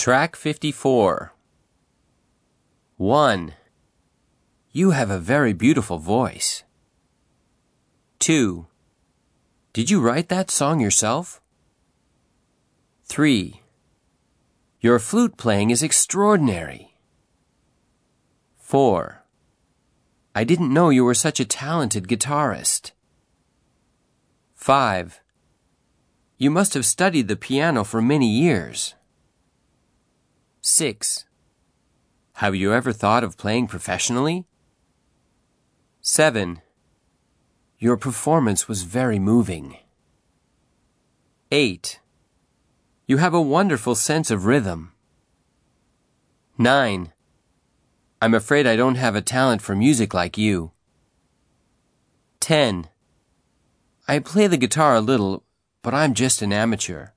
Track 54. 1. You have a very beautiful voice. 2. Did you write that song yourself? 3. Your flute playing is extraordinary. 4. I didn't know you were such a talented guitarist. 5. You must have studied the piano for many years. 6. Have you ever thought of playing professionally? 7. Your performance was very moving. 8. You have a wonderful sense of rhythm. 9. I'm afraid I don't have a talent for music like you. 10. I play the guitar a little, but I'm just an amateur.